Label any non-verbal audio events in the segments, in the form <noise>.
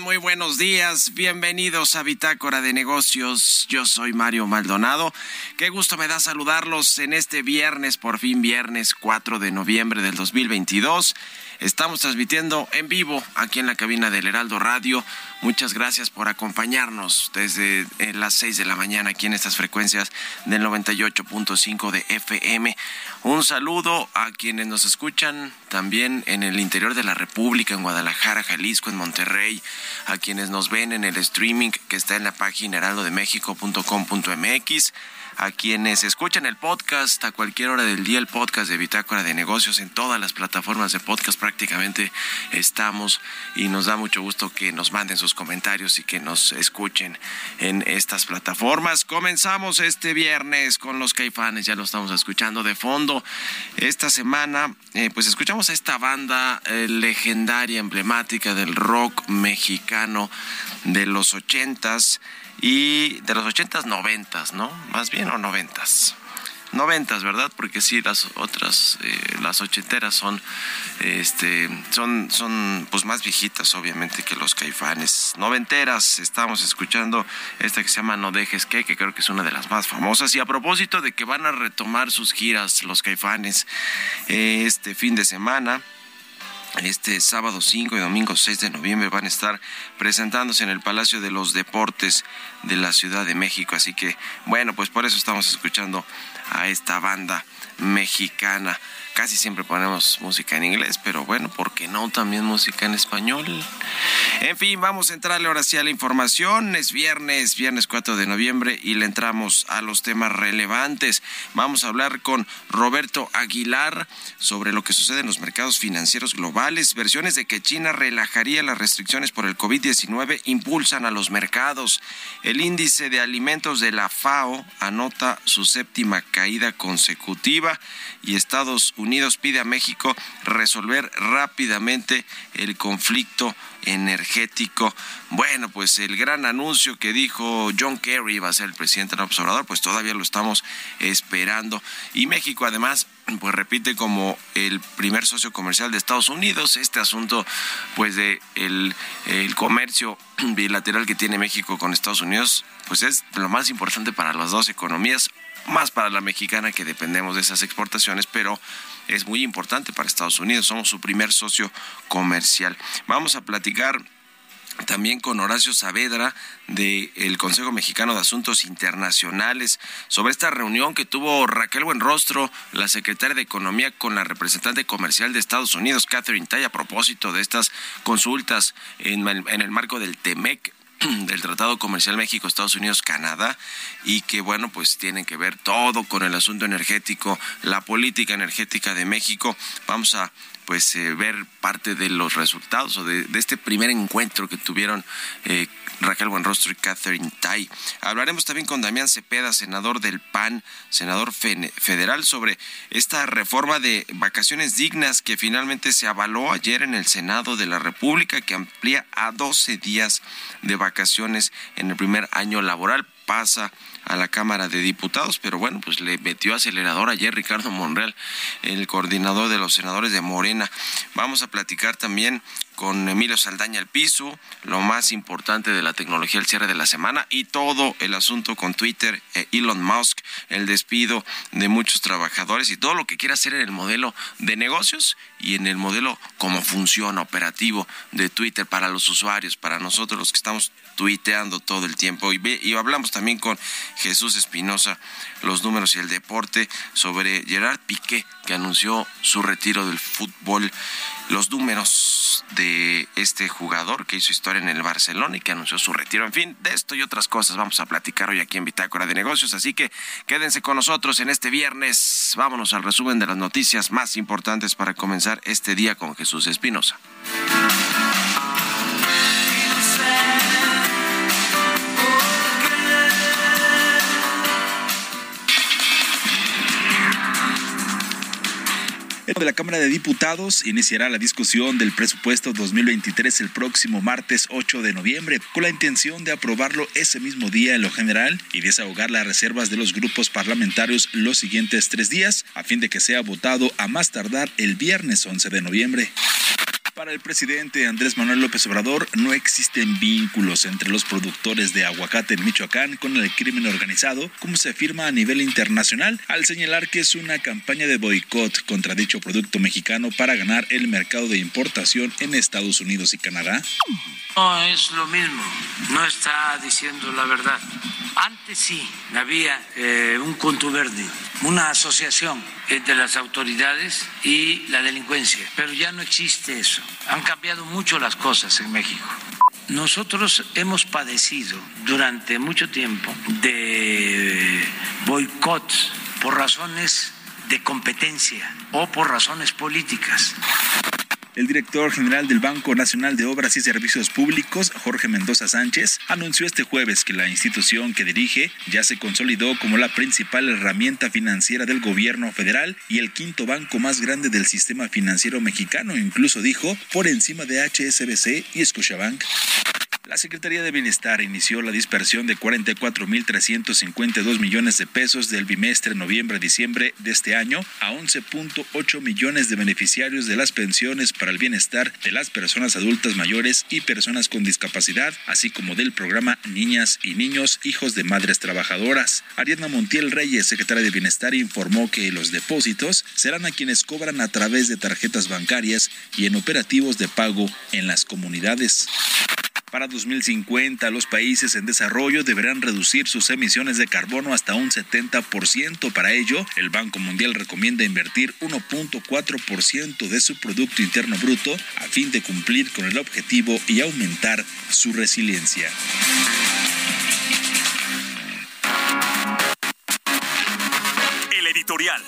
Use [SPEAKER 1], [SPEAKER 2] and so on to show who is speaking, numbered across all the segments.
[SPEAKER 1] Muy buenos días. Bienvenidos a Bitácora de Negocios. Yo soy Mario Maldonado. Qué gusto me da saludarlos en este viernes, por fin viernes 4 de noviembre del 2022. Estamos transmitiendo en vivo aquí en la cabina del Heraldo Radio. Muchas gracias por acompañarnos desde eh, las 6 de la mañana aquí en estas frecuencias del 98.5 de FM. Un saludo a quienes nos escuchan también en el interior de la República, en Guadalajara, Jalisco, en Monterrey, a quienes nos ven en el streaming que está en la página heraldodemexico.com.mx a quienes escuchan el podcast a cualquier hora del día, el podcast de Bitácora de Negocios en todas las plataformas de podcast prácticamente estamos y nos da mucho gusto que nos manden sus comentarios y que nos escuchen en estas plataformas. Comenzamos este viernes con los caifanes, ya lo estamos escuchando de fondo. Esta semana, eh, pues escuchamos a esta banda eh, legendaria, emblemática del rock mexicano de los ochentas y de los ochentas, noventas, ¿no? Más bien o noventas. Noventas, ¿verdad? Porque sí, las otras, eh, las ochenteras son, este, son, son, pues más viejitas, obviamente, que los caifanes. Noventeras, estamos escuchando esta que se llama No dejes que, que creo que es una de las más famosas. Y a propósito de que van a retomar sus giras los caifanes eh, este fin de semana, este sábado 5 y domingo 6 de noviembre van a estar presentándose en el Palacio de los Deportes de la Ciudad de México. Así que, bueno, pues por eso estamos escuchando a esta banda mexicana. Casi siempre ponemos música en inglés, pero bueno, ¿por qué no también música en español? En fin, vamos a entrarle ahora sí a la información. Es viernes, viernes 4 de noviembre y le entramos a los temas relevantes. Vamos a hablar con Roberto Aguilar sobre lo que sucede en los mercados financieros globales. Versiones de que China relajaría las restricciones por el COVID-19 impulsan a los mercados. El índice de alimentos de la FAO anota su séptima caída consecutiva y Estados pide a México resolver rápidamente el conflicto energético. Bueno, pues el gran anuncio que dijo John Kerry va a ser el presidente del observador, pues todavía lo estamos esperando. Y México además pues repite como el primer socio comercial de Estados Unidos este asunto pues de el, el comercio bilateral que tiene México con Estados Unidos pues es lo más importante para las dos economías más para la mexicana que dependemos de esas exportaciones, pero es muy importante para Estados Unidos. Somos su primer socio comercial. Vamos a platicar también con Horacio Saavedra del Consejo Mexicano de Asuntos Internacionales sobre esta reunión que tuvo Raquel Buenrostro, la secretaria de Economía, con la representante comercial de Estados Unidos, Catherine Tai, a propósito de estas consultas en el, en el marco del TEMEC <clears throat> del Tratado Comercial México, Estados Unidos, Canadá, y que bueno, pues tienen que ver todo con el asunto energético, la política energética de México. Vamos a pues eh, ver parte de los resultados o de, este primer encuentro que tuvieron eh, Raquel Buenrostro y Catherine Tai. Hablaremos también con Damián Cepeda, senador del PAN, senador federal, sobre esta reforma de vacaciones dignas que finalmente se avaló ayer en el Senado de la República, que amplía a 12 días de vacaciones en el primer año laboral. Pasa a la Cámara de Diputados, pero bueno, pues le metió acelerador ayer Ricardo Monreal, el coordinador de los senadores de Morena. Vamos a platicar también con Emilio Saldaña el piso, lo más importante de la tecnología al cierre de la semana y todo el asunto con Twitter, eh, Elon Musk, el despido de muchos trabajadores y todo lo que quiere hacer en el modelo de negocios y en el modelo como funciona operativo de Twitter para los usuarios, para nosotros los que estamos tuiteando todo el tiempo. Y, y hablamos también con Jesús Espinosa, los números y el deporte, sobre Gerard Piqué, que anunció su retiro del fútbol, los números de este jugador que hizo historia en el Barcelona y que anunció su retiro. En fin, de esto y otras cosas vamos a platicar hoy aquí en Bitácora de Negocios, así que quédense con nosotros en este viernes. Vámonos al resumen de las noticias más importantes para comenzar este día con Jesús Espinosa.
[SPEAKER 2] De la Cámara de Diputados iniciará la discusión del presupuesto 2023 el próximo martes 8 de noviembre, con la intención de aprobarlo ese mismo día en lo general y desahogar las reservas de los grupos parlamentarios los siguientes tres días, a fin de que sea votado a más tardar el viernes 11 de noviembre. Para el presidente Andrés Manuel López Obrador, no existen vínculos entre los productores de aguacate en Michoacán con el crimen organizado, como se afirma a nivel internacional, al señalar que es una campaña de boicot contra dicho producto mexicano para ganar el mercado de importación en Estados Unidos y Canadá.
[SPEAKER 3] No es lo mismo, no está diciendo la verdad. Antes sí había eh, un contubernio, una asociación entre las autoridades y la delincuencia, pero ya no existe eso. Han cambiado mucho las cosas en México. Nosotros hemos padecido durante mucho tiempo de boicots por razones de competencia o por razones políticas.
[SPEAKER 2] El director general del Banco Nacional de Obras y Servicios Públicos, Jorge Mendoza Sánchez, anunció este jueves que la institución que dirige ya se consolidó como la principal herramienta financiera del gobierno federal y el quinto banco más grande del sistema financiero mexicano, incluso dijo, por encima de HSBC y Scotiabank. La Secretaría de Bienestar inició la dispersión de 44.352 millones de pesos del bimestre noviembre-diciembre de este año a 11.8 millones de beneficiarios de las pensiones para el bienestar de las personas adultas mayores y personas con discapacidad, así como del programa Niñas y Niños Hijos de Madres Trabajadoras. Ariadna Montiel Reyes, secretaria de Bienestar, informó que los depósitos serán a quienes cobran a través de tarjetas bancarias y en operativos de pago en las comunidades. Para 2050, los países en desarrollo deberán reducir sus emisiones de carbono hasta un 70%. Para ello, el Banco Mundial recomienda invertir 1.4% de su Producto Interno Bruto a fin de cumplir con el objetivo y aumentar su resiliencia.
[SPEAKER 4] El editorial.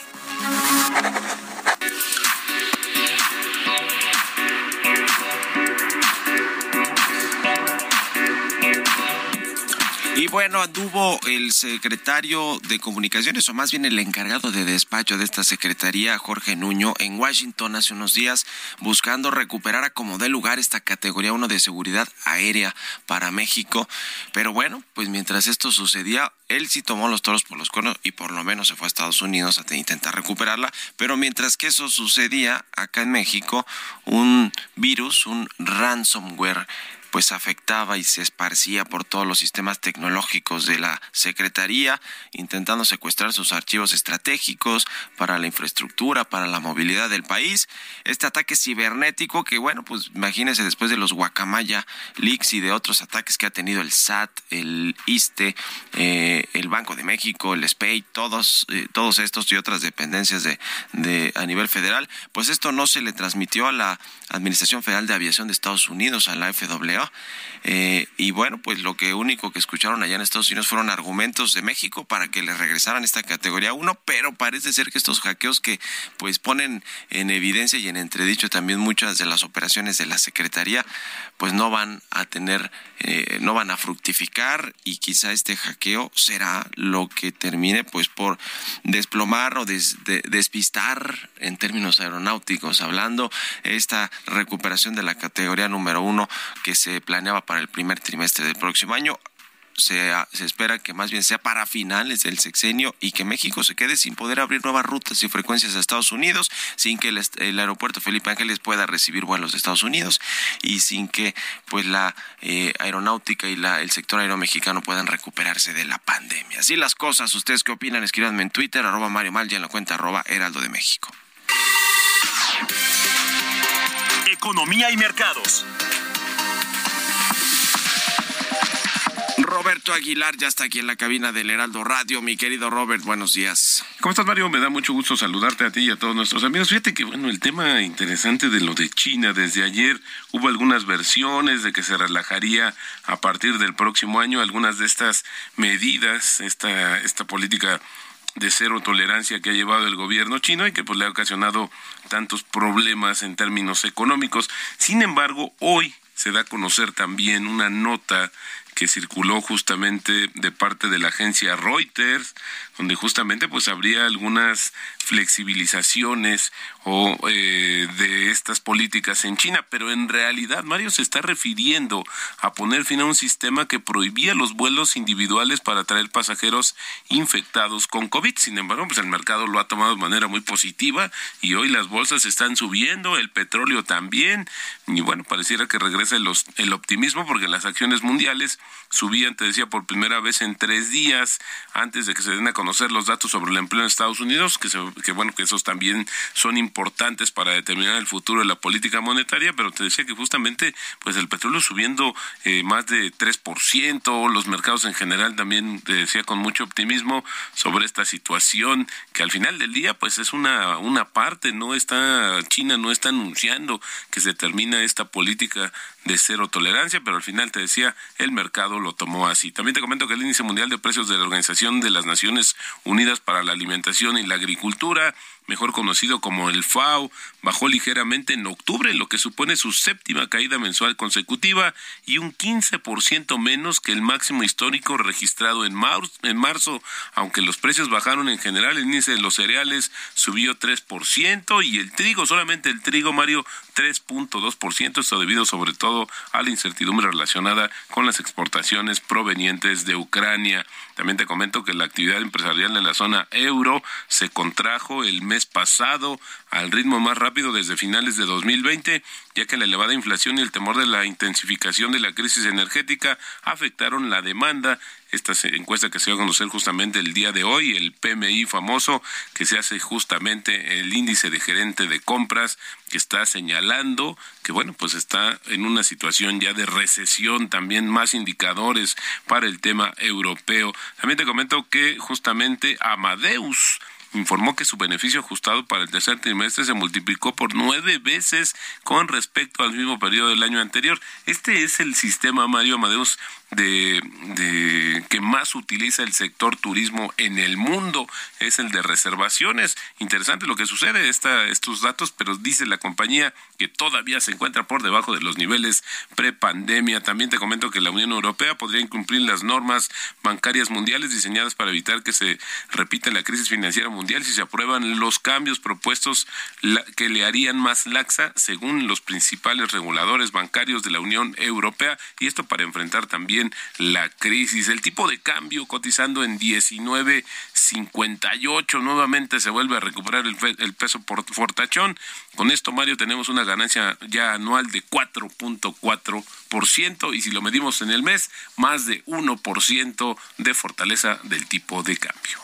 [SPEAKER 1] Y bueno, anduvo el secretario de Comunicaciones, o más bien el encargado de despacho de esta secretaría, Jorge Nuño, en Washington hace unos días, buscando recuperar a como dé lugar esta categoría 1 de seguridad aérea para México. Pero bueno, pues mientras esto sucedía, él sí tomó los toros por los cuernos y por lo menos se fue a Estados Unidos a intentar recuperarla. Pero mientras que eso sucedía, acá en México, un virus, un ransomware, pues afectaba y se esparcía por todos los sistemas tecnológicos de la Secretaría, intentando secuestrar sus archivos estratégicos para la infraestructura, para la movilidad del país. Este ataque cibernético que, bueno, pues imagínense después de los Guacamaya leaks y de otros ataques que ha tenido el SAT, el ISTE, eh, el Banco de México, el SPEI, todos, eh, todos estos y otras dependencias de, a nivel federal, pues esto no se le transmitió a la Administración Federal de Aviación de Estados Unidos, a la FAA. Eh, y bueno, pues lo que único que escucharon allá en Estados Unidos fueron argumentos de México para que le regresaran esta categoría 1, pero parece ser que estos hackeos que pues ponen en evidencia y en entredicho también muchas de las operaciones de la Secretaría, pues no van a tener, eh, no van a fructificar y quizá este hackeo será lo que termine pues por desplomar o despistar en términos aeronáuticos hablando esta recuperación de la categoría número uno que se planeaba para el primer trimestre del próximo año. Se, se, espera que más bien sea para finales del sexenio y que México se quede sin poder abrir nuevas rutas y frecuencias a Estados Unidos, sin que el, aeropuerto Felipe Ángeles pueda recibir vuelos de Estados Unidos y sin que pues la eh, aeronáutica y la, el sector aéreo mexicano puedan recuperarse de la pandemia. Así las cosas, ¿ustedes qué opinan? Escríbanme en Twitter, arroba Mario Mal y en la cuenta arroba Heraldo de México.
[SPEAKER 4] Economía y mercados.
[SPEAKER 1] Aguilar ya está aquí en la cabina del Heraldo Radio. Mi querido Robert, buenos días.
[SPEAKER 5] ¿Cómo estás, Mario? Me da mucho gusto saludarte a ti y a todos nuestros amigos. Fíjate que, bueno, el tema interesante de lo de China, desde ayer hubo algunas versiones de que se relajaría a partir del próximo año algunas de estas medidas, esta, esta política de cero tolerancia que ha llevado el gobierno chino y que pues le ha ocasionado tantos problemas en términos económicos. Sin embargo, hoy se da a conocer también una nota que circuló justamente de parte de la agencia Reuters, donde justamente pues habría algunas flexibilizaciones o eh, de estas políticas en China, pero en realidad Mario se está refiriendo a poner fin a un sistema que prohibía los vuelos individuales para traer pasajeros infectados con COVID. Sin embargo, pues el mercado lo ha tomado de manera muy positiva y hoy las bolsas están subiendo, el petróleo también, y bueno, pareciera que regresa el, optimismo porque las acciones mundiales subían, te decía, por primera vez en tres días antes de que se den a conocer los datos sobre el empleo en Estados Unidos, que, que bueno, que esos también son importantes para determinar el futuro de la política monetaria, pero te decía que justamente pues el petróleo subiendo eh, más de 3%, los mercados en general también te decía con mucho optimismo sobre esta situación que al final del día pues es una una parte, no está China no está anunciando que se termina esta política de cero tolerancia, pero al final te decía, el mercado lo tomó así. También te comento que el índice mundial de precios de la Organización de las Naciones Unidas para la Alimentación y la Agricultura mejor conocido como el FAO, bajó ligeramente en octubre, lo que supone su séptima caída mensual consecutiva y un 15% menos que el máximo histórico registrado en marzo, aunque los precios bajaron en general, el índice de los cereales subió 3% y el trigo, solamente el trigo, Mario, 3.2%, esto debido sobre todo a la incertidumbre relacionada con las exportaciones provenientes de Ucrania. También te comento que la actividad empresarial de la zona euro se contrajo el mes pasado al ritmo más rápido desde finales de 2020, ya que la elevada inflación y el temor de la intensificación de la crisis energética afectaron la demanda esta encuesta que se va a conocer justamente el día de hoy, el PMI famoso, que se hace justamente el índice de gerente de compras, que está señalando que, bueno, pues está en una situación ya de recesión, también más indicadores para el tema europeo. También te comento que justamente Amadeus, informó que su beneficio ajustado para el tercer trimestre se multiplicó por nueve veces con respecto al mismo periodo del año anterior. Este es el sistema, Mario Amadeus, de, que más utiliza el sector turismo en el mundo es el de reservaciones. Interesante lo que sucede, esta, estos datos, pero dice la compañía que todavía se encuentra por debajo de los niveles prepandemia. También te comento que la Unión Europea podría incumplir las normas bancarias mundiales diseñadas para evitar que se repita la crisis financiera mundial si se aprueban los cambios propuestos que le harían más laxa según los principales reguladores bancarios de la Unión Europea y esto para enfrentar también la crisis. El tipo de cambio cotizando en 19.58 nuevamente se vuelve a recuperar el, el peso por fortachón. Con esto, Mario, tenemos una ganancia ya anual de 4.4% y si lo medimos en el mes, más de 1% de fortaleza del tipo de cambio.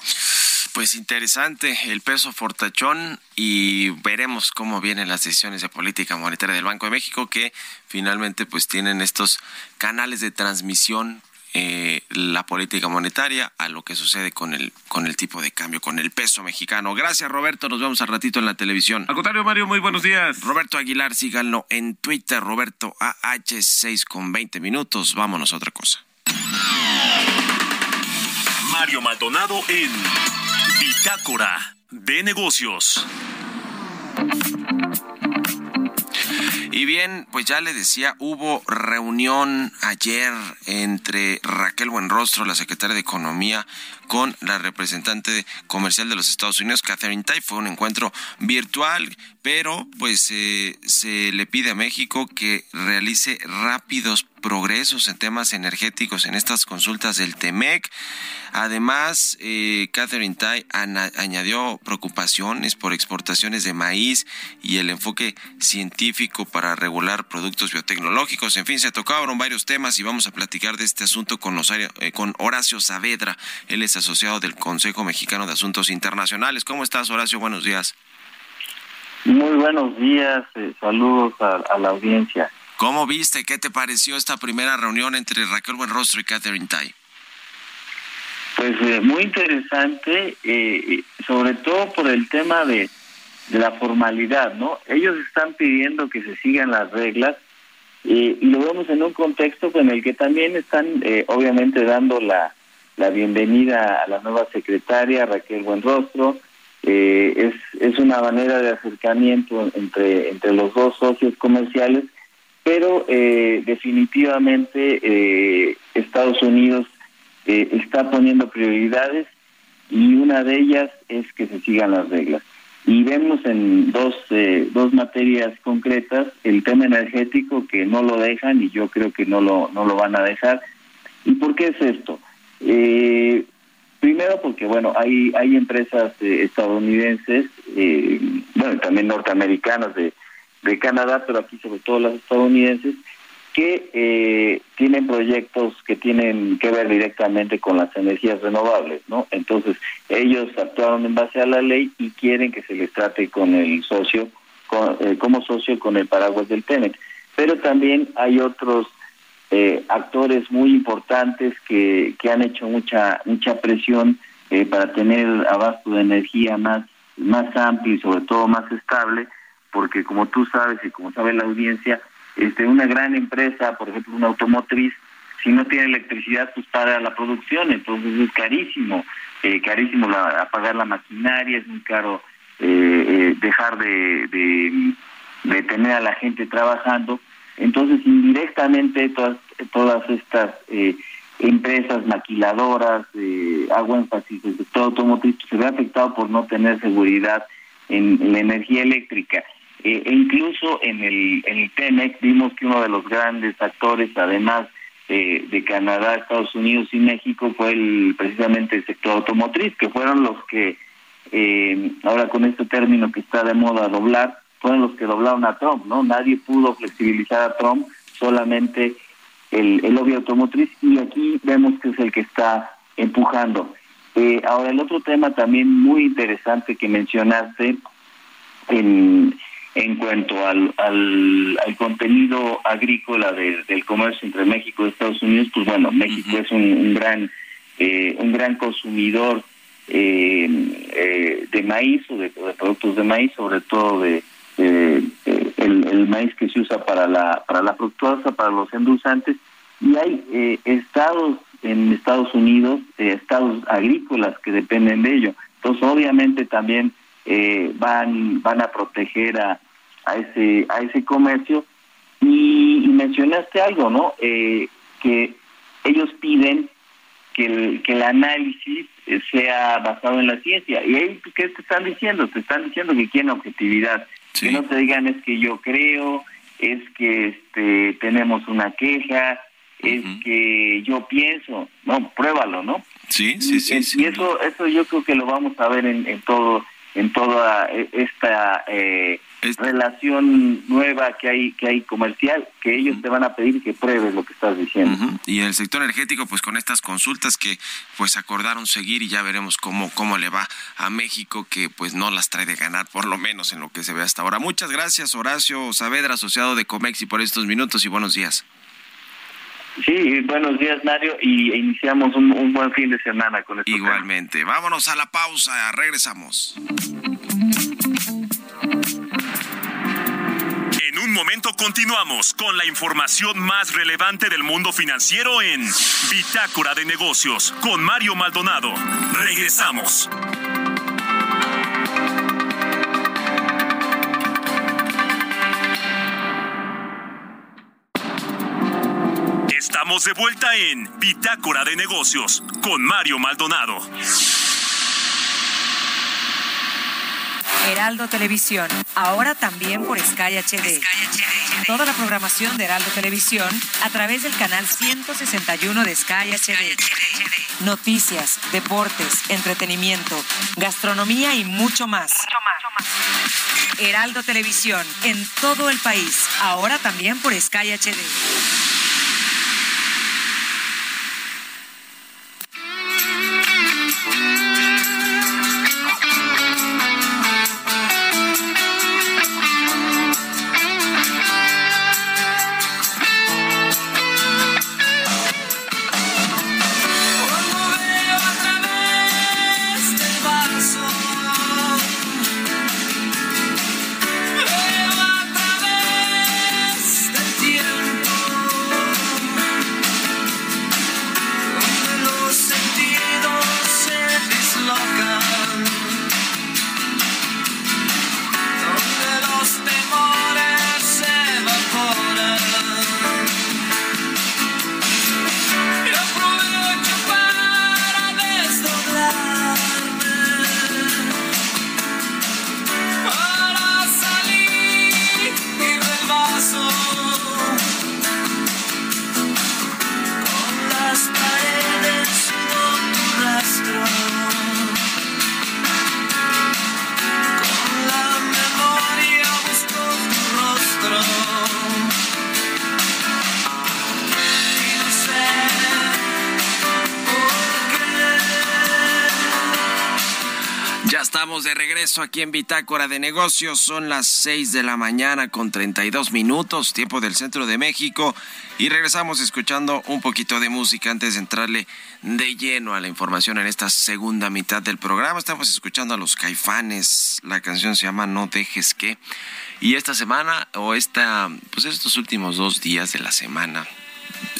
[SPEAKER 1] Pues interesante el peso fortachón y veremos cómo vienen las decisiones de política monetaria del Banco de México que finalmente pues tienen estos canales de transmisión eh, la política monetaria a lo que sucede con el con el tipo de cambio, con el peso mexicano. Gracias, Roberto. Nos vemos al ratito en la televisión.
[SPEAKER 5] Al contrario, Mario, muy buenos días.
[SPEAKER 1] Roberto Aguilar, síganlo en Twitter, Roberto AH6 con 20 minutos. Vámonos a otra cosa.
[SPEAKER 4] Mario Maldonado en Bitácora de negocios.
[SPEAKER 1] Y bien, pues ya le decía, hubo reunión ayer entre Raquel Buenrostro, la secretaria de Economía, con la representante comercial de los Estados Unidos, Catherine Tai. Fue un encuentro virtual, pero pues eh, se le pide a México que realice rápidos progresos en temas energéticos en estas consultas del TEMEC. Además, eh, Catherine Tai añadió preocupaciones por exportaciones de maíz y el enfoque científico para regular productos biotecnológicos. En fin, se tocaron varios temas y vamos a platicar de este asunto con, eh, con Horacio Saavedra. Él es asociado del Consejo Mexicano de Asuntos Internacionales. ¿Cómo estás, Horacio? Buenos días.
[SPEAKER 6] Muy buenos días, eh, saludos a, la audiencia.
[SPEAKER 1] ¿Cómo viste? ¿Qué te pareció esta primera reunión entre Raquel Buenrostro y Catherine Tai?
[SPEAKER 6] Pues eh, muy interesante, eh, sobre todo por el tema de, la formalidad, ¿no? Ellos están pidiendo que se sigan las reglas y lo vemos en un contexto en el que también están, obviamente, dando la, la bienvenida a la nueva secretaria Raquel Buenrostro. Eh, es, es una manera de acercamiento entre, entre los dos socios comerciales, pero eh, definitivamente eh, Estados Unidos está poniendo prioridades y una de ellas es que se sigan las reglas. Y vemos en dos, eh, dos materias concretas el tema energético que no lo dejan y yo creo que no lo, no lo van a dejar. ¿Y por qué es esto? Eh, primero porque, bueno, hay, hay empresas eh, estadounidenses, eh, bueno, también norteamericanas de, de Canadá, pero aquí sobre todo las estadounidenses, que eh, tienen proyectos que tienen que ver directamente con las energías renovables, ¿no? Entonces, ellos actuaron en base a la ley y quieren que se les trate con el socio, eh, como socio con el paraguas del TENET. Pero también hay otros eh, actores muy importantes que, que han hecho mucha mucha presión para tener abasto de energía más, más amplio y sobre todo más estable, porque como tú sabes y como sabe la audiencia, este, una gran empresa, por ejemplo, una automotriz, si no tiene electricidad, pues para la producción, entonces es carísimo, eh, carísimo la, apagar la maquinaria, es muy caro eh, eh, dejar de, de, tener a la gente trabajando. Entonces, indirectamente, todas, todas estas empresas maquiladoras, hago énfasis, el sector automotriz, se ve afectado por no tener seguridad en la energía eléctrica. Eh, e incluso en el, en el TEMEC vimos que uno de los grandes actores, además de Canadá, Estados Unidos y México, fue el, precisamente el sector automotriz, que fueron los que, eh, ahora con este término que está de moda doblar, fueron los que doblaron a Trump, ¿no? Nadie pudo flexibilizar a Trump, solamente el, el lobby automotriz, y aquí vemos que es el que está empujando. Eh, ahora, el otro tema también muy interesante que mencionaste en en cuanto al, al, contenido agrícola del comercio entre México y Estados Unidos, pues bueno, México es un, gran eh, un gran consumidor eh, eh, de maíz o de, productos de maíz, sobre todo de el, maíz que se usa para la para la fructuosa, para los endulzantes, y hay estados en Estados Unidos, estados agrícolas que dependen de ello. Entonces, obviamente también eh, van van a proteger a, a ese a ese comercio. Y, mencionaste algo no eh, que ellos piden que el, que el análisis sea basado en la ciencia. Y ahí qué te están diciendo te están diciendo que quieren objetividad. Que no te digan es que yo creo es que este tenemos una queja es que yo pienso no pruébalo no
[SPEAKER 1] sí sí sí,
[SPEAKER 6] y, eso eso yo creo que lo vamos a ver en, en todo en toda eh, esta eh, relación nueva que hay que hay comercial que ellos te van a pedir que pruebes lo que estás diciendo.
[SPEAKER 1] Y en el sector energético pues con estas consultas que pues acordaron seguir y ya veremos cómo cómo le va a México que pues no las trae de ganar por lo menos en lo que se ve hasta ahora. Muchas gracias Horacio Saavedra asociado de Comexi por estos minutos y buenos días
[SPEAKER 6] Sí, buenos días Mario y iniciamos un, buen fin de semana con esto.
[SPEAKER 1] Igualmente, vámonos a la pausa, regresamos.
[SPEAKER 4] En un momento continuamos con la información más relevante del mundo financiero en Bitácora de Negocios con Mario Maldonado. Regresamos. Estamos de vuelta en Bitácora de Negocios con Mario Maldonado.
[SPEAKER 7] Heraldo Televisión, ahora también por Sky HD. Toda la programación de Heraldo Televisión a través del canal 161 de Sky HD. Noticias, deportes, entretenimiento, gastronomía y mucho más. Heraldo Televisión, en todo el país, ahora también por Sky HD.
[SPEAKER 1] Regreso aquí en Bitácora de Negocios. Son las 6 de la mañana con 32 minutos, tiempo del centro de México. Y regresamos escuchando un poquito de música antes de entrarle de lleno a la información en esta segunda mitad del programa. Estamos escuchando a los caifanes. La canción se llama No dejes que. Y esta semana, o esta, pues estos últimos dos días de la semana,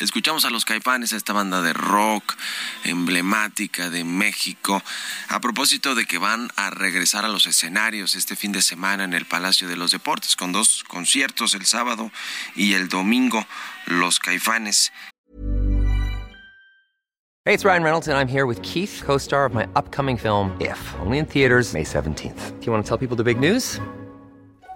[SPEAKER 1] Escuchamos a los Caifanes, esta banda de rock emblemática de México, a propósito de que van a regresar a los escenarios este fin de semana en el Palacio de los Deportes con dos conciertos el sábado y el domingo, los Caifanes.
[SPEAKER 8] Hey, it's Ryan Reynolds and I'm here with Keith, co-star of my upcoming film If, only in theaters May 17th. Do you want to tell people the big news?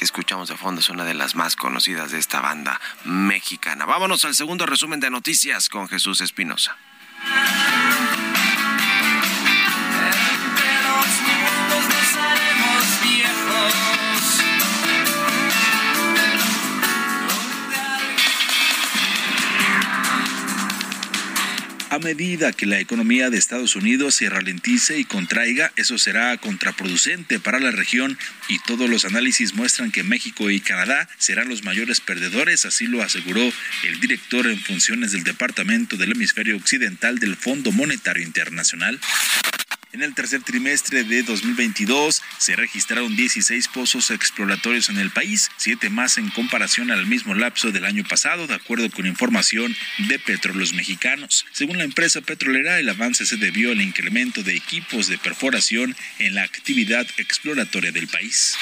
[SPEAKER 1] que escuchamos de fondo es una de las más conocidas de esta banda mexicana. Vámonos al segundo resumen de noticias con Jesús Espinosa.
[SPEAKER 2] Medida que la economía de Estados Unidos se ralentice y contraiga, eso será contraproducente para la región y todos los análisis muestran que México y Canadá serán los mayores perdedores, así lo aseguró el director en funciones del Departamento del Hemisferio Occidental del Fondo Monetario Internacional. En el tercer trimestre de 2022 se registraron 16 pozos exploratorios en el país, siete más en comparación al mismo lapso del año pasado, de acuerdo con información de Petróleos Mexicanos. Según la empresa petrolera, el avance se debió al incremento de equipos de perforación en la actividad exploratoria del país.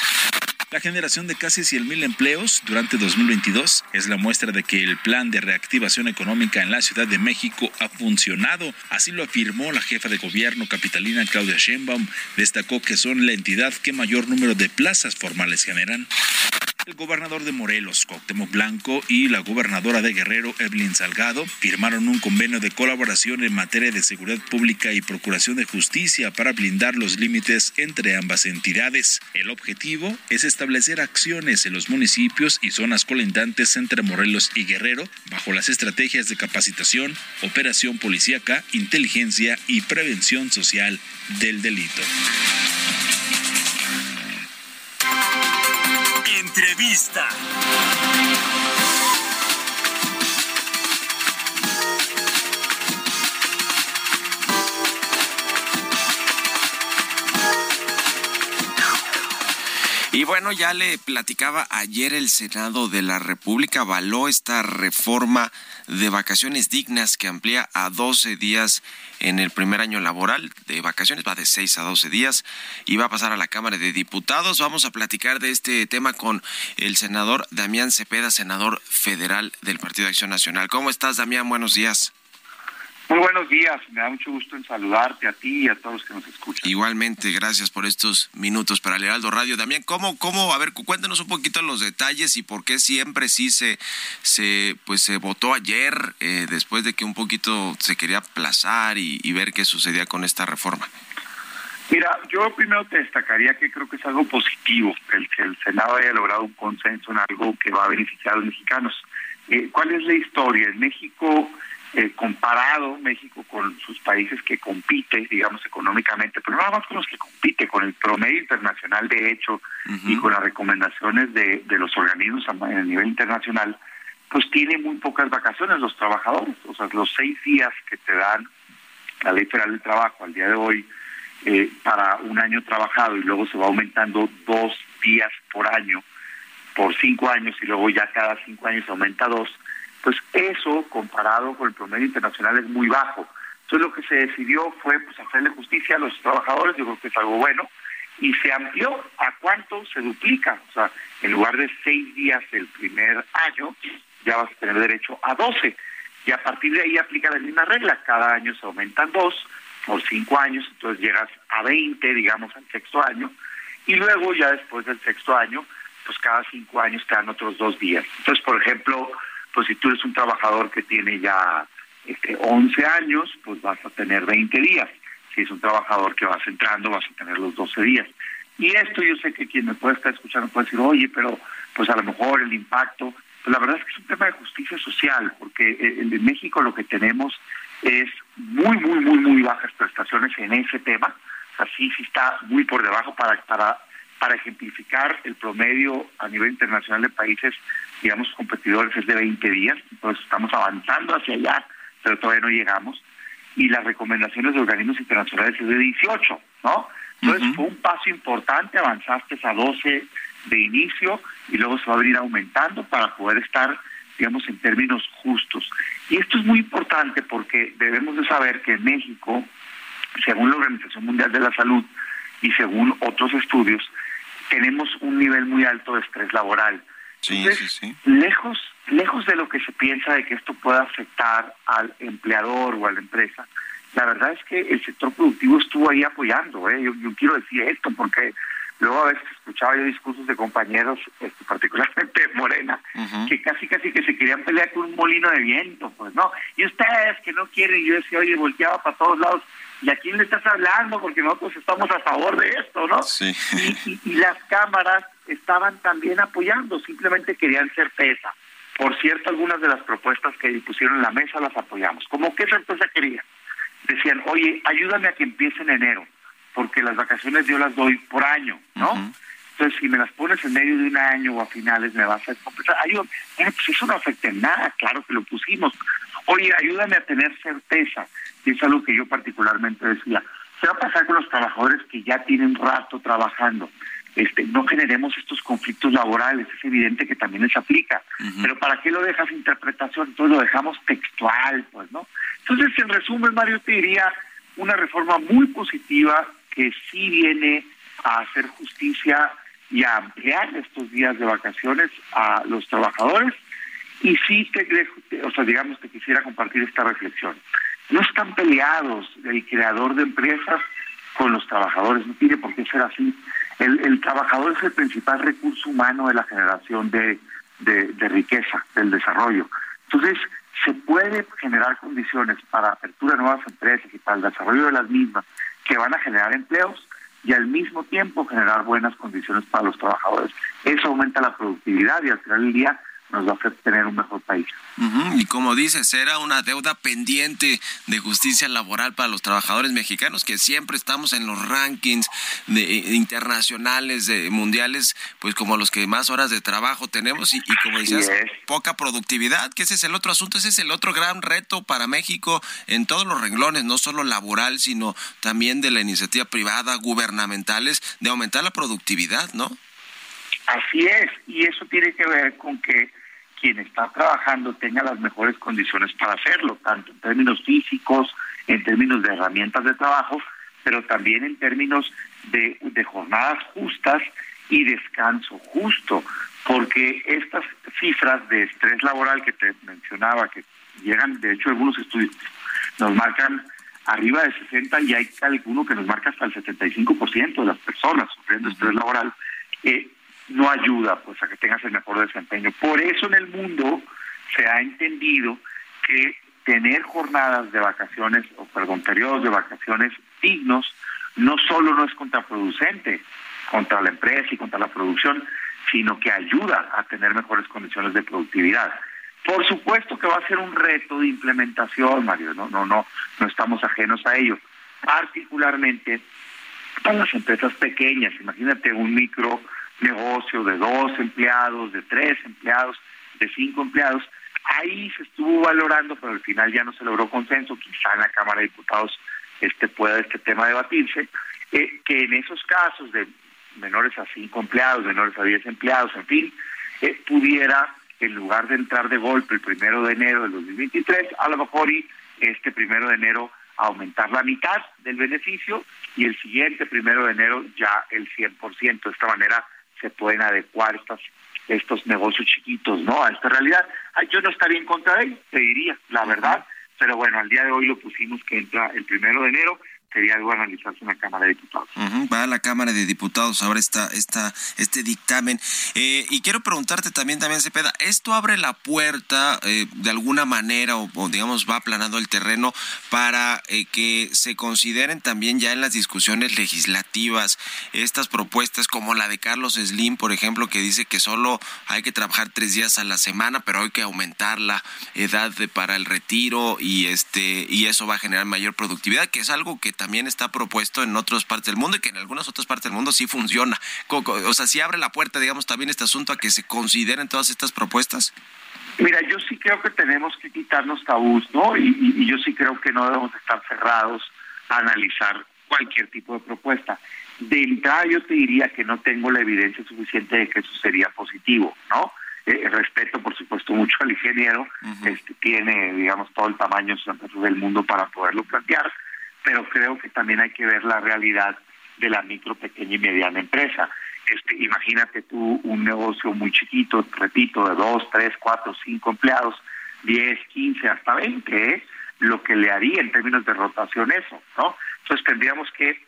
[SPEAKER 2] La generación de casi 100.000 empleos durante 2022 es la muestra de que el plan de reactivación económica en la Ciudad de México ha funcionado. Así lo afirmó la jefa de gobierno capitalina Claudia Sheinbaum. Destacó que son la entidad que mayor número de plazas formales generan. El gobernador de Morelos, Cuauhtémoc Blanco, y la gobernadora de Guerrero, Evelyn Salgado, firmaron un convenio de colaboración en materia de seguridad pública y procuración de justicia para blindar los límites entre ambas entidades. El objetivo es establecer acciones en los municipios y zonas colindantes entre Morelos y Guerrero bajo las estrategias de capacitación, operación policíaca, inteligencia y prevención social del delito.
[SPEAKER 4] Entrevista.
[SPEAKER 1] Y bueno, ya le platicaba ayer el Senado de la República avaló esta reforma de vacaciones dignas que amplía a 12 días en el primer año laboral de vacaciones, va de 6 a 12 días y va a pasar a la Cámara de Diputados. Vamos a platicar de este tema con el senador Damián Cepeda, senador federal del Partido de Acción Nacional. ¿Cómo estás, Damián? Buenos días.
[SPEAKER 9] Muy buenos días, me da mucho gusto en saludarte a ti y a todos los que nos escuchan.
[SPEAKER 1] Igualmente, gracias por estos minutos para el Heraldo Radio. También, ¿cómo, cómo, a ver, cuéntanos un poquito los detalles y por qué siempre sí se, se, pues se votó ayer, eh, después de que un poquito se quería aplazar y, y ver qué sucedía con esta reforma?
[SPEAKER 9] Mira, yo primero te destacaría que creo que es algo positivo el que el Senado haya logrado un consenso en algo que va a beneficiar a los mexicanos. Eh, ¿Cuál es la historia? En México eh, comparado México con sus países que compite, digamos, económicamente, pero no nada más con los que compite, con el promedio internacional de hecho y con las recomendaciones de, de los organismos a, a nivel internacional, pues tiene muy pocas vacaciones los trabajadores, o sea, los seis días que te dan la ley federal del trabajo al día de hoy eh, para un año trabajado y luego se va aumentando dos días por año por cinco años y luego ya cada cinco años aumenta dos, pues eso comparado con el promedio internacional es muy bajo. Entonces lo que se decidió fue pues hacerle justicia a los trabajadores, yo creo que es algo bueno, y se amplió a cuánto se duplica, o sea, en lugar de seis días el primer año, ya vas a tener derecho a doce, y a partir de ahí aplica la misma regla, cada año se aumentan dos, por cinco años, entonces llegas a veinte, digamos, al sexto año, y luego ya después del sexto año, pues cada cinco años te dan otros dos días. Entonces, por ejemplo, pues si tú eres un trabajador que tiene ya este, 11 años, pues vas a tener 20 días. Si es un trabajador que vas entrando, vas a tener los 12 días. Y esto yo sé que quien me puede estar escuchando puede decir, oye, pero pues a lo mejor el impacto, pues la verdad es que es un tema de justicia social, porque eh, en México lo que tenemos es muy, muy, muy, muy bajas prestaciones en ese tema. Así sí está muy por debajo para, para, para ejemplificar el promedio a nivel internacional de países, digamos, competidores es de 20 días, entonces estamos avanzando hacia allá, pero todavía no llegamos. Y las recomendaciones de organismos internacionales es de 18, ¿no? Entonces fue un paso importante, avanzaste a 12 de inicio y luego se va a venir aumentando para poder estar, digamos, en términos justos. Y esto es muy importante porque debemos de saber que en México, según la Organización Mundial de la Salud y según otros estudios, tenemos un nivel muy alto de estrés laboral. Entonces, lejos lejos de lo que se piensa de que esto pueda afectar al empleador o a la empresa, la verdad es que el sector productivo estuvo ahí apoyando. ¿eh? Yo, quiero decir esto porque luego a veces escuchaba yo discursos de compañeros, este, particularmente de <laughs> Morena, que casi casi que se querían pelear con un molino de viento, pues no. Y ustedes que no quieren, yo decía, oye, volteaba para todos lados. ¿Y a quién le estás hablando? Porque nosotros estamos a favor de esto, ¿no?
[SPEAKER 5] Sí.
[SPEAKER 9] Y, las cámaras estaban también apoyando, simplemente querían certeza. Por cierto, algunas de las propuestas que pusieron en la mesa las apoyamos. ¿Cómo qué certeza querían? decían, oye, ayúdame a que empiece en enero, porque las vacaciones yo las doy por año, ¿no? Entonces, si me las pones en medio de un año o a finales, me vas a compensar. Ayúdame. Bueno, pues eso no afecta en nada, claro que lo pusimos. Oye, ayúdame a tener certeza. Y es algo que yo particularmente decía. ¿Qué va a pasar con los trabajadores que ya tienen rato trabajando? Este, no generemos estos conflictos laborales, es evidente que también les aplica, pero ¿para qué lo dejas interpretación? Entonces lo dejamos textual, pues, ¿no? Entonces, en resumen, Mario, te diría una reforma muy positiva que sí viene a hacer justicia y a ampliar estos días de vacaciones a los trabajadores y sí te, o sea, digamos, te quisiera compartir esta reflexión. No están peleados el creador de empresas con los trabajadores, no tiene por qué ser así. El, trabajador es el principal recurso humano de la generación de, de, riqueza, del desarrollo. Entonces, se puede generar condiciones para apertura de nuevas empresas y para el desarrollo de las mismas que van a generar empleos y al mismo tiempo generar buenas condiciones para los trabajadores. Eso aumenta la productividad y al final del día nos va a hacer tener un mejor país.
[SPEAKER 1] Y como dices, era una deuda pendiente de justicia laboral para los trabajadores mexicanos, que siempre estamos en los rankings de, eh, internacionales, de, mundiales, pues como los que más horas de trabajo tenemos y, como decías, poca productividad, que ese es el otro asunto, ese es el otro gran reto para México en todos los renglones, no solo laboral, sino también de la iniciativa privada, gubernamentales, de aumentar la productividad, ¿no?
[SPEAKER 9] Así es, y eso tiene que ver con que quien está trabajando tenga las mejores condiciones para hacerlo, tanto en términos físicos, en términos de herramientas de trabajo, pero también en términos de, jornadas justas y descanso justo, porque estas cifras de estrés laboral que te mencionaba, que llegan, de hecho algunos estudios nos marcan arriba de 60 y hay alguno que nos marca hasta el 75% de las personas sufriendo estrés laboral, no ayuda pues a que tengas el mejor desempeño. Por eso en el mundo se ha entendido que tener jornadas de vacaciones, o perdón, periodos de vacaciones dignos, no solo no es contraproducente contra la empresa y contra la producción, sino que ayuda a tener mejores condiciones de productividad. Por supuesto que va a ser un reto de implementación, Mario, no, no, no, no estamos ajenos a ello. Particularmente para las empresas pequeñas, imagínate un micro negocio de dos empleados, de tres empleados, de cinco empleados. Ahí se estuvo valorando, pero al final ya no se logró consenso, quizá en la Cámara de Diputados este pueda este tema debatirse, eh, que en esos casos de menores a cinco empleados, menores a diez empleados, en fin, eh, pudiera, en lugar de entrar de golpe el primero de enero del 2023, a lo mejor y este primero de enero aumentar la mitad del beneficio y el siguiente primero de enero ya el 100%. De esta manera se pueden adecuar estos, estos negocios chiquitos no a esta realidad. yo no estaría en contra de ello, te diría, la verdad, pero bueno, al día de hoy lo pusimos que entra el primero de enero. Sería algo analizarse en la Cámara de Diputados.
[SPEAKER 1] va a la Cámara de Diputados ahora esta, este dictamen. Eh, y quiero preguntarte también, también Cepeda, ¿esto abre la puerta eh, de alguna manera o, digamos va aplanando el terreno para eh, que se consideren también ya en las discusiones legislativas estas propuestas como la de Carlos Slim, por ejemplo, que dice que solo hay que trabajar tres días a la semana, pero hay que aumentar la edad de, para el retiro y este y eso va a generar mayor productividad, que es algo que también está propuesto en otras partes del mundo y que en algunas otras partes del mundo sí funciona. O sea, sí abre la puerta, digamos, también este asunto a que se consideren todas estas propuestas.
[SPEAKER 9] Mira, yo sí creo que tenemos que quitarnos tabús, ¿no? Y, yo sí creo que no debemos estar cerrados a analizar cualquier tipo de propuesta. De entrada yo te diría que no tengo la evidencia suficiente de que eso sería positivo, ¿no? Eh, respeto, por supuesto, mucho al ingeniero, este, tiene, digamos, todo el tamaño del mundo para poderlo plantear, pero creo que también hay que ver la realidad de la micro, pequeña y mediana empresa. Este, imagínate tú un negocio muy chiquito, repito, de dos, tres, cuatro, cinco empleados, diez, quince, hasta veinte, ¿eh? lo que le haría en términos de rotación eso, ¿no? Entonces tendríamos que,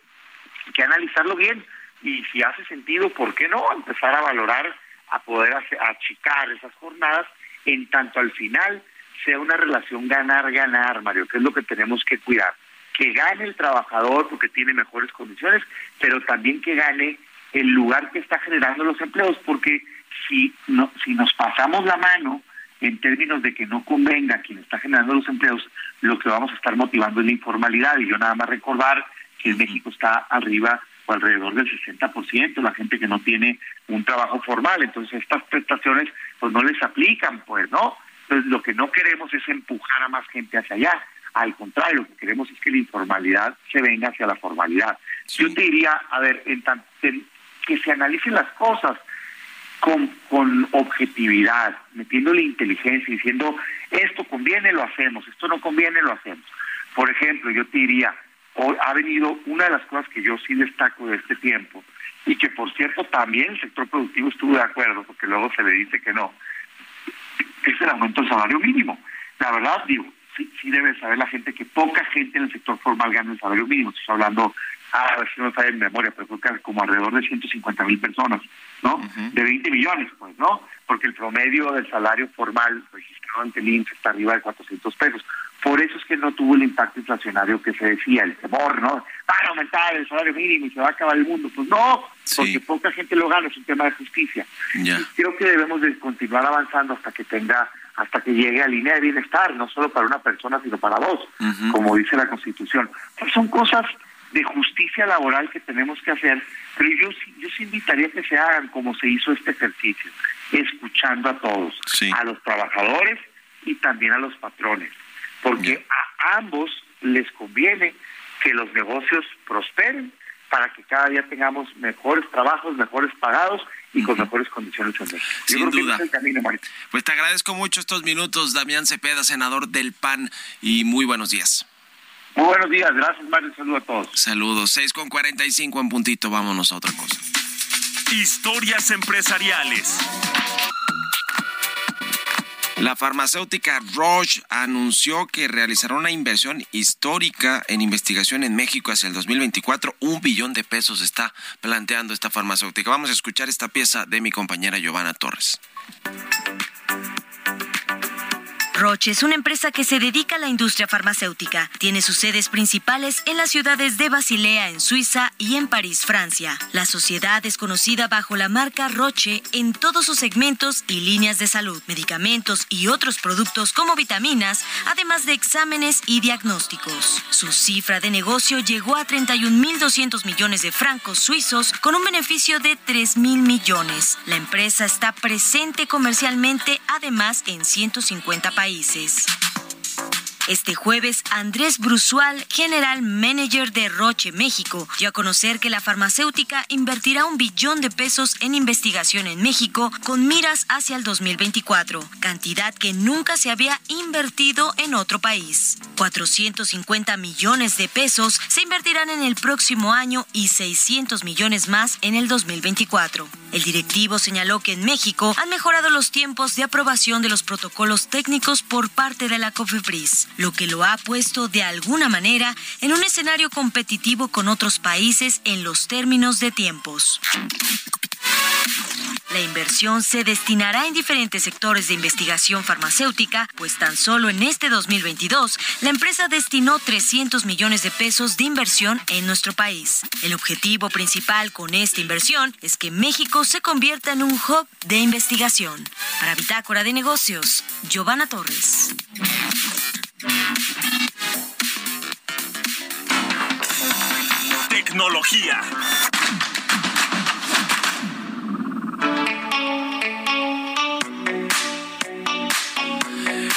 [SPEAKER 9] que analizarlo bien y si hace sentido, ¿por qué no? Empezar a valorar, a poder achicar esas jornadas en tanto al final sea una relación ganar-ganar, Mario, que es lo que tenemos que cuidar. Que gane el trabajador porque tiene mejores condiciones, pero también que gane el lugar que está generando los empleos, porque si, no, si nos pasamos la mano en términos de que no convenga quien está generando los empleos, lo que vamos a estar motivando es la informalidad. Y yo nada más recordar que en México está arriba o alrededor del 60% la gente que no tiene un trabajo formal. Entonces estas prestaciones pues no les aplican, pues, ¿no? Entonces lo que no queremos es empujar a más gente hacia allá. Al contrario, lo que queremos es que la informalidad se venga hacia la formalidad. Yo te diría, a ver, en, en, que se analicen las cosas con, con objetividad, metiéndole inteligencia, diciendo esto conviene, lo hacemos, esto no conviene, lo hacemos. Por ejemplo, yo te diría, hoy ha venido una de las cosas que yo sí destaco de este tiempo, y que por cierto también el sector productivo estuvo de acuerdo, porque luego se le dice que no, es el aumento del salario mínimo. La verdad, digo, sí, sí debe saber la gente que poca gente en el sector formal gana el salario mínimo. Estoy hablando a ver si no está en memoria, pero creo que como alrededor de 150 mil personas, ¿no? De 20 millones, pues, ¿no? Porque el promedio del salario formal registrado ante el INSS está arriba de 400 pesos. Por eso es que no tuvo el impacto inflacionario que se decía, el temor, ¿no? Van a aumentar el salario mínimo y se va a acabar el mundo. Pues no, porque poca gente lo gana, es un tema de justicia. creo que debemos de continuar avanzando hasta que tenga hasta que llegue a línea de bienestar, no solo para una persona, sino para dos, como dice la Constitución. Pues son cosas de justicia laboral que tenemos que hacer, pero yo, yo sí invitaría a que se hagan como se hizo este ejercicio, escuchando a todos, a los trabajadores y también a los patrones, porque a ambos les conviene que los negocios prosperen para que cada día tengamos mejores trabajos, mejores pagados y con mejores condiciones en México.
[SPEAKER 1] Sin duda. pues te agradezco mucho estos minutos, Damián Cepeda, senador del PAN, y muy buenos días.
[SPEAKER 9] Muy buenos días, gracias Mario, saludo a todos.
[SPEAKER 1] Saludos, 6 con 45 en puntito, vámonos a otra cosa.
[SPEAKER 4] Historias empresariales.
[SPEAKER 1] La farmacéutica Roche anunció que realizará una inversión histórica en investigación en México hacia el 2024. Un billón de pesos está planteando esta farmacéutica. Vamos a escuchar esta pieza de mi compañera Giovanna Torres.
[SPEAKER 10] Roche es una empresa que se dedica a la industria farmacéutica. Tiene sus sedes principales en las ciudades de Basilea, en Suiza, y en París, Francia. La sociedad es conocida bajo la marca Roche en todos sus segmentos y líneas de salud, medicamentos y otros productos como vitaminas, además de exámenes y diagnósticos. Su cifra de negocio llegó a 31.200 millones de francos suizos con un beneficio de 3.000 millones. La empresa está presente comercialmente además en 150 países países. Este jueves, Andrés Brusual, General Manager de Roche México, dio a conocer que la farmacéutica invertirá un billón de pesos en investigación en México con miras hacia el 2024, cantidad que nunca se había invertido en otro país. 450 millones de pesos se invertirán en el próximo año y 600 millones más en el 2024. El directivo señaló que en México han mejorado los tiempos de aprobación de los protocolos técnicos por parte de la COFEPRIS, lo que lo ha puesto de alguna manera en un escenario competitivo con otros países en los términos de tiempos. La inversión se destinará en diferentes sectores de investigación farmacéutica, pues tan solo en este 2022 la empresa destinó 300 millones de pesos de inversión en nuestro país. El objetivo principal con esta inversión es que México se convierta en un hub de investigación. Para Bitácora de Negocios, Giovanna Torres.
[SPEAKER 4] Tecnología.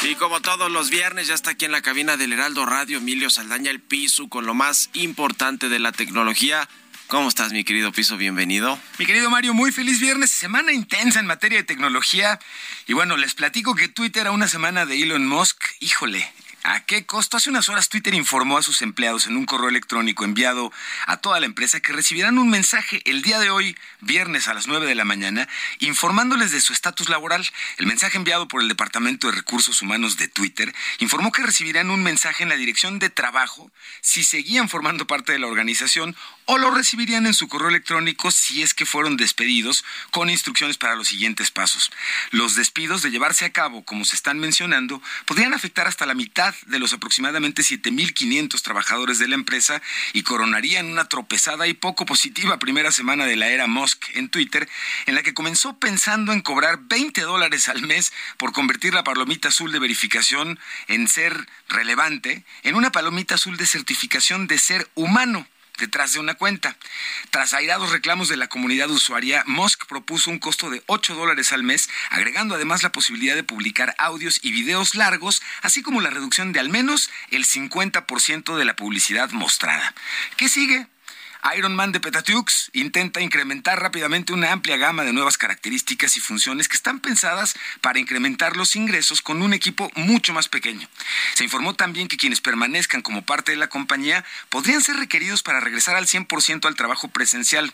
[SPEAKER 1] Y como todos los viernes, ya está aquí en la cabina del Heraldo Radio Emilio Saldaña el Piso con lo más importante de la tecnología. ¿Cómo estás, mi querido Piso? Bienvenido.
[SPEAKER 11] Mi querido Mario, muy feliz viernes, semana intensa en materia de tecnología. Y bueno, les platico que Twitter a una semana de Elon Musk, híjole, ¿A qué costo? Hace unas horas Twitter informó a sus empleados en un correo electrónico enviado a toda la empresa que recibirán un mensaje el día de hoy, viernes a las 9 de la mañana, informándoles de su estatus laboral. El mensaje enviado por el Departamento de Recursos Humanos de Twitter informó que recibirán un mensaje en la dirección de trabajo si seguían formando parte de la organización o lo recibirían en su correo electrónico si es que fueron despedidos con instrucciones para los siguientes pasos. Los despidos de llevarse a cabo, como se están mencionando, podrían afectar hasta la mitad de los aproximadamente 7.500 trabajadores de la empresa y coronarían una tropezada y poco positiva primera semana de la era Musk en Twitter, en la que comenzó pensando en cobrar 20 dólares al mes por convertir la palomita azul de verificación en ser relevante en una palomita azul de certificación de ser humano detrás de una cuenta. Tras airados reclamos de la comunidad usuaria, Musk propuso un costo de 8 dólares al mes, agregando además la posibilidad de publicar audios y videos largos, así como la reducción de al menos el 50% de la publicidad mostrada. ¿Qué sigue? Iron Man de Petatiux intenta incrementar rápidamente una amplia gama de nuevas características y funciones que están pensadas para incrementar los ingresos con un equipo mucho más pequeño. Se informó también que quienes permanezcan como parte de la compañía podrían ser requeridos para regresar al 100% al trabajo presencial.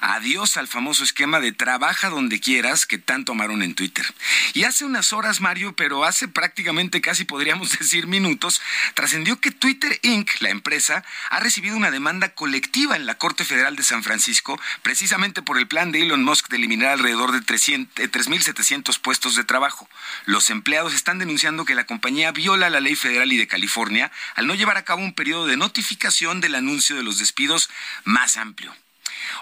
[SPEAKER 11] Adiós al famoso esquema de trabaja donde quieras que tanto amaron en Twitter. Y hace unas horas, Mario, pero hace prácticamente casi podríamos <laughs> decir minutos, trascendió que Twitter Inc., la empresa, ha recibido una demanda colectiva en la Corte Federal de San Francisco, precisamente por el plan de Elon Musk de eliminar alrededor de 3.700 puestos de trabajo. Los empleados están denunciando que la compañía viola la ley federal y de California al no llevar a cabo un periodo de notificación del anuncio de los despidos más amplio.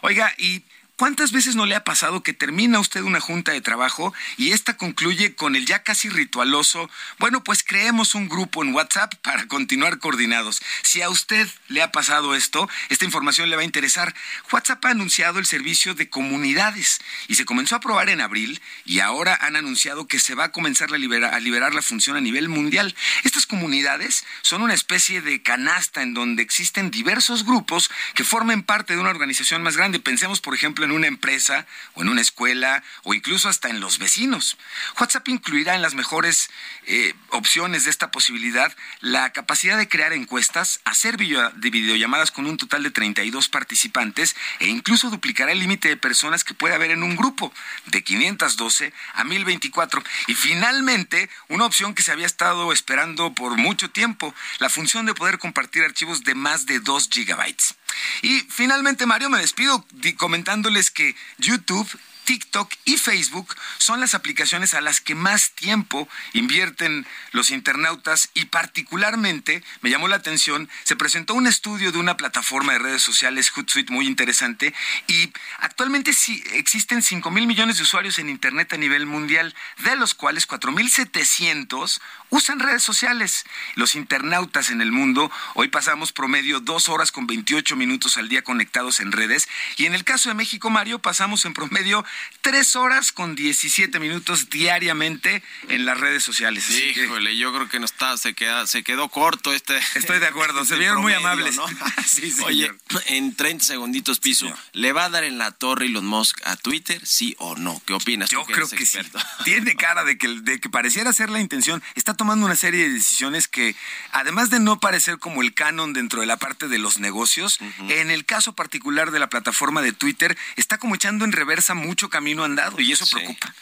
[SPEAKER 11] Oiga, y ¿Cuántas veces no le ha pasado que termina usted una junta de trabajo y esta concluye con el ya casi ritualoso, bueno, pues creemos un grupo en WhatsApp para continuar coordinados? Si a usted le ha pasado esto, esta información le va a interesar. WhatsApp ha anunciado el servicio de comunidades y se comenzó a probar en abril y ahora han anunciado que se va a comenzar a liberar, a liberar la función a nivel mundial. Estas comunidades son una especie de canasta en donde existen diversos grupos que formen parte de una organización más grande. Pensemos, por ejemplo, en una empresa o en una escuela o incluso hasta en los vecinos. WhatsApp incluirá en las mejores eh, opciones de esta posibilidad la capacidad de crear encuestas, hacer de videollamadas con un total de 32 participantes e incluso duplicará el límite de personas que puede haber en un grupo de 512 a 1024. Y finalmente, una opción que se había estado esperando por mucho tiempo, la función de poder compartir archivos de más de 2 gigabytes. Y finalmente, Mario, me despido comentándoles que YouTube TikTok y Facebook son las aplicaciones a las que más tiempo invierten los internautas y particularmente me llamó la atención, se presentó un estudio de una plataforma de redes sociales Hootsuite muy interesante y actualmente sí existen 5 mil millones de usuarios en Internet a nivel mundial, de los cuales 4 mil 700 usan redes sociales. Los internautas en el mundo hoy pasamos promedio dos horas con 28 minutos al día conectados en redes y en el caso de México, Mario, pasamos en promedio tres horas con 17 minutos diariamente en las redes sociales.
[SPEAKER 1] Híjole, yo creo que no está, se, queda, se quedó corto este. <laughs>
[SPEAKER 11] Estoy de acuerdo, se vieron muy amables. <laughs>
[SPEAKER 1] Oye, en 30 segunditos, piso, ¿le va a dar en la torre Elon Musk a Twitter, sí o no? ¿Qué opinas?
[SPEAKER 11] Yo creo que sí. <laughs> Tiene cara de que, de que pareciera ser la intención. Está tomando una serie de decisiones que, además de no parecer como el canon dentro de la parte de los negocios, en el caso particular de la plataforma de Twitter, está como echando en reversa mucho mucho camino andado y eso preocupa.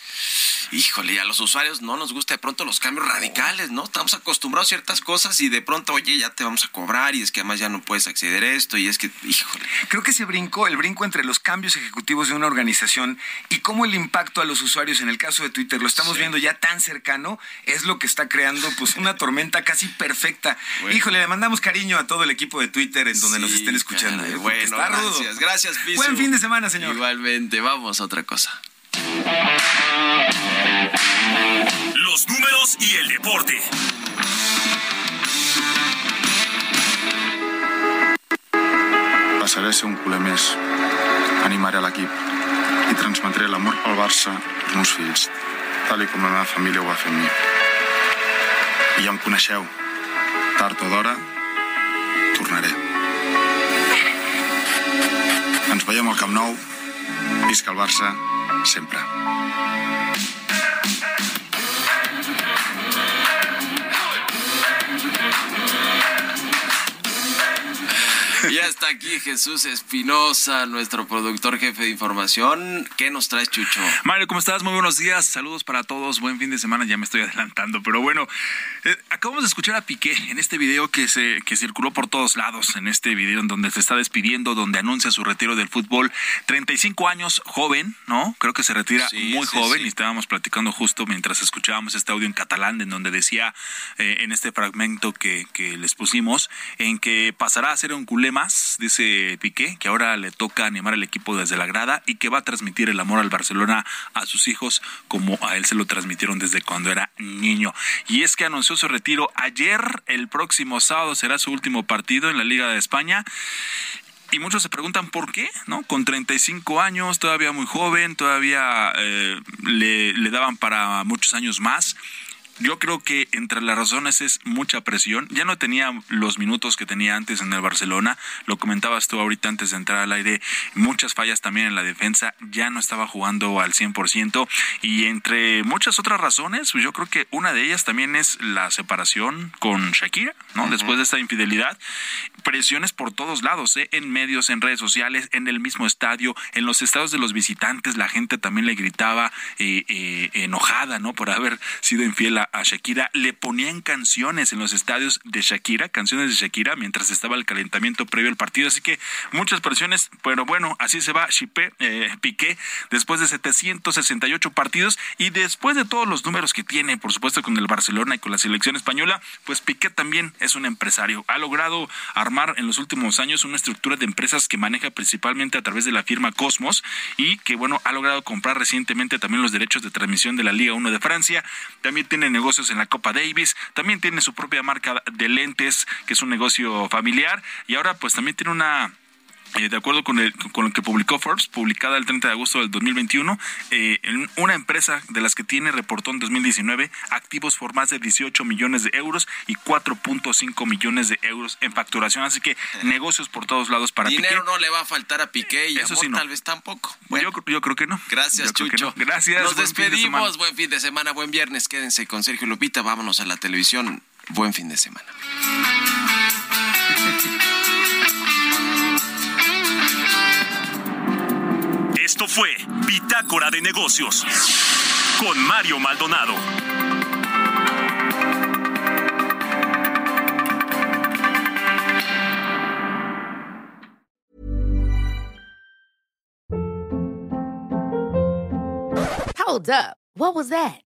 [SPEAKER 1] Híjole, y a los usuarios no nos gusta de pronto los cambios radicales, ¿no? Estamos acostumbrados a ciertas cosas y de pronto, oye, ya te vamos a cobrar y es que además ya no puedes acceder a esto y es que, híjole.
[SPEAKER 11] Creo que ese brinco, el brinco entre los cambios ejecutivos de una organización y cómo el impacto a los usuarios, en el caso de Twitter, lo estamos viendo ya tan cercano, es lo que está creando pues una <laughs> tormenta casi perfecta. Híjole, le mandamos cariño a todo el equipo de Twitter en donde nos estén escuchando.
[SPEAKER 1] caray,
[SPEAKER 11] ¿eh?
[SPEAKER 1] bueno,
[SPEAKER 11] rudo.
[SPEAKER 1] gracias, gracias, Piso.
[SPEAKER 11] Buen fin de semana, señor.
[SPEAKER 1] Igualmente, vamos a otra cosa.
[SPEAKER 4] Los números y el deporte.
[SPEAKER 12] Passaré a ser un culer més. Animaré l'equip i transmetré l'amor pel Barça als meus fills, tal com la meva família ho va fer amb mi. I ja em coneixeu. Tard o d'hora, tornaré. Ens veiem al Camp Nou. Visca el Barça, sempre.
[SPEAKER 1] Ya está aquí Jesús Espinosa, nuestro productor jefe de información. ¿Qué nos traes, Chucho?
[SPEAKER 2] Mario, ¿cómo estás? Muy buenos días. Saludos para todos. Buen fin de semana. Ya me estoy adelantando. Pero bueno, eh, acabamos de escuchar a Piqué en este video que, se, que circuló por todos lados. En este video en donde se está despidiendo, donde anuncia su retiro del fútbol. 35 años, joven, ¿no? Creo que se retira
[SPEAKER 1] Sí,
[SPEAKER 2] muy
[SPEAKER 1] sí,
[SPEAKER 2] joven.
[SPEAKER 1] sí.
[SPEAKER 2] Y estábamos platicando justo mientras escuchábamos este audio en catalán, en donde decía, eh, en este fragmento que, que les pusimos, en que pasará a ser un culé más, dice Piqué, que ahora le toca animar al equipo desde la grada y que va a transmitir el amor al Barcelona a sus hijos como a él se lo transmitieron desde cuando era niño. Y es que anunció su retiro ayer, el próximo sábado será su último partido en la Liga de España. Y muchos se preguntan por qué, ¿no? Con 35 años, todavía muy joven, todavía eh, le, le daban para muchos años más. Yo creo que entre las razones es mucha presión. Ya no tenía los minutos que tenía antes en el Barcelona. Lo comentabas tú ahorita antes de entrar al aire. Muchas fallas también en la defensa. Ya no estaba jugando al 100%. Y entre muchas otras razones, pues yo creo que una de ellas también es la separación con Shakira, ¿no? Después de esta infidelidad. Presiones por todos lados, ¿eh? En medios, en redes sociales, en el mismo estadio, en los estados de los visitantes. La gente también le gritaba eh, eh, enojada, ¿no? Por haber sido infiel a, a Shakira. Le ponían canciones en los estadios de Shakira, canciones de Shakira, mientras estaba el calentamiento previo al partido. Así que muchas presiones, pero bueno, así se va Chipé, eh, Piqué después de 768 partidos y después de todos los números que tiene, por supuesto, con el Barcelona y con la selección española, pues Piqué también es un empresario. Ha logrado armar en los últimos años una estructura de empresas que maneja principalmente a través de la firma Cosmos y que, bueno, ha logrado comprar recientemente también los derechos de transmisión de la Liga 1 de Francia. También tiene negocios en la Copa Davis, también tiene su propia marca de lentes, que es un negocio familiar, y ahora pues también tiene una eh, de acuerdo con, el, con lo que publicó Forbes, publicada el 30 de agosto del 2021, eh, una empresa de las que tiene reportó en 2019 activos por más de 18 millones de euros y 4.5 millones de euros en facturación. Así que negocios por todos lados para
[SPEAKER 1] Dinero
[SPEAKER 2] Piqué.
[SPEAKER 1] no le va a faltar a Piqué y
[SPEAKER 2] Eso
[SPEAKER 1] amor
[SPEAKER 2] sí no.
[SPEAKER 1] tal vez tampoco.
[SPEAKER 2] Yo, yo creo que no.
[SPEAKER 1] Gracias,
[SPEAKER 2] Yo
[SPEAKER 1] Chucho.
[SPEAKER 2] no. Gracias.
[SPEAKER 1] Nos
[SPEAKER 2] buen fin de semana.
[SPEAKER 1] despedimos. Buen fin de semana, buen viernes. Quédense con Sergio Lupita. Vámonos a la televisión. Buen fin de semana.
[SPEAKER 4] Esto fue Bitácora de Negocios con Mario Maldonado.
[SPEAKER 13] Hold up. What was that?